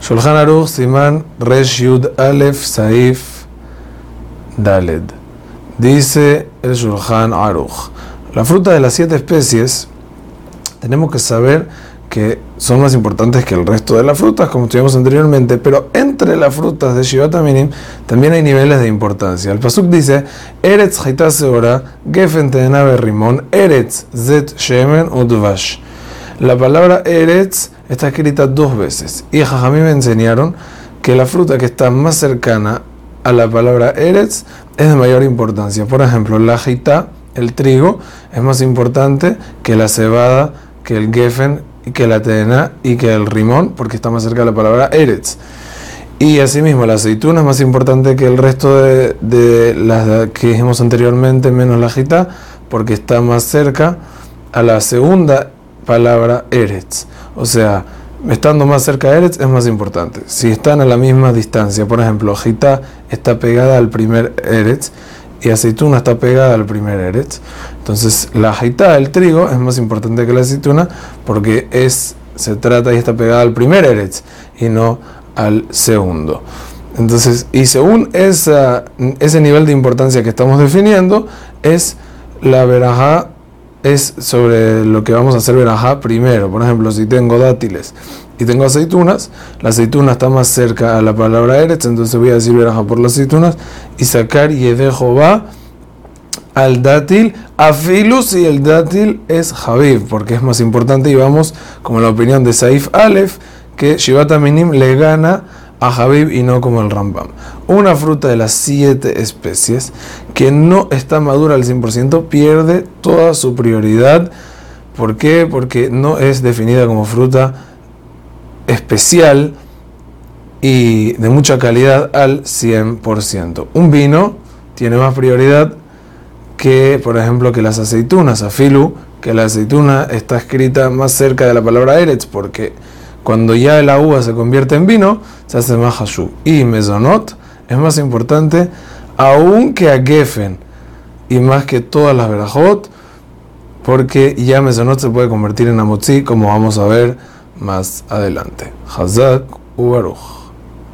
Shulchan Aruch Siman Resh Yud Alef Saif Daled. Dice el Shulchan Aruch. La fruta de las siete especies, tenemos que saber que son más importantes que el resto de las frutas, como estudiamos anteriormente, pero entre las frutas de Shivat Aminim también hay niveles de importancia. El Pasuk dice, Eretz Seora, Gefen Tenabe Rimon, Eretz Zet Shemen Udvash. La palabra Eretz está escrita dos veces. Y a mí me enseñaron que la fruta que está más cercana a la palabra Eretz es de mayor importancia. Por ejemplo, la jita, el trigo, es más importante que la cebada, que el gefen, que la tena y que el rimón, porque está más cerca de la palabra Eretz. Y asimismo, la aceituna es más importante que el resto de, de las que dijimos anteriormente, menos la jita, porque está más cerca a la segunda palabra Eretz. O sea, estando más cerca de Eretz es más importante. Si están a la misma distancia, por ejemplo, Jita está pegada al primer Eretz y aceituna está pegada al primer Eretz. Entonces, la Jita, el trigo, es más importante que la aceituna porque es, se trata y está pegada al primer Eretz y no al segundo. Entonces, y según esa, ese nivel de importancia que estamos definiendo, es la verajá es sobre lo que vamos a hacer verajá primero. Por ejemplo, si tengo dátiles y tengo aceitunas, la aceituna está más cerca a la palabra Eretz, entonces voy a decir verajá por las aceitunas y sacar y dejo va al dátil a filus y el dátil es Javib, porque es más importante y vamos como la opinión de Saif Aleph que Shivata Minim le gana a Habib y no como el Rambam. Una fruta de las siete especies que no está madura al 100% pierde toda su prioridad. ¿Por qué? Porque no es definida como fruta especial y de mucha calidad al 100%. Un vino tiene más prioridad que, por ejemplo, que las aceitunas. Afilu, que la aceituna está escrita más cerca de la palabra Eretz porque cuando ya la uva se convierte en vino, se hace más hashu. Y mezonot es más importante aún que a gefen y más que todas las verajot, porque ya mezonot se puede convertir en amotzi, como vamos a ver más adelante. Hazak Ubaruch.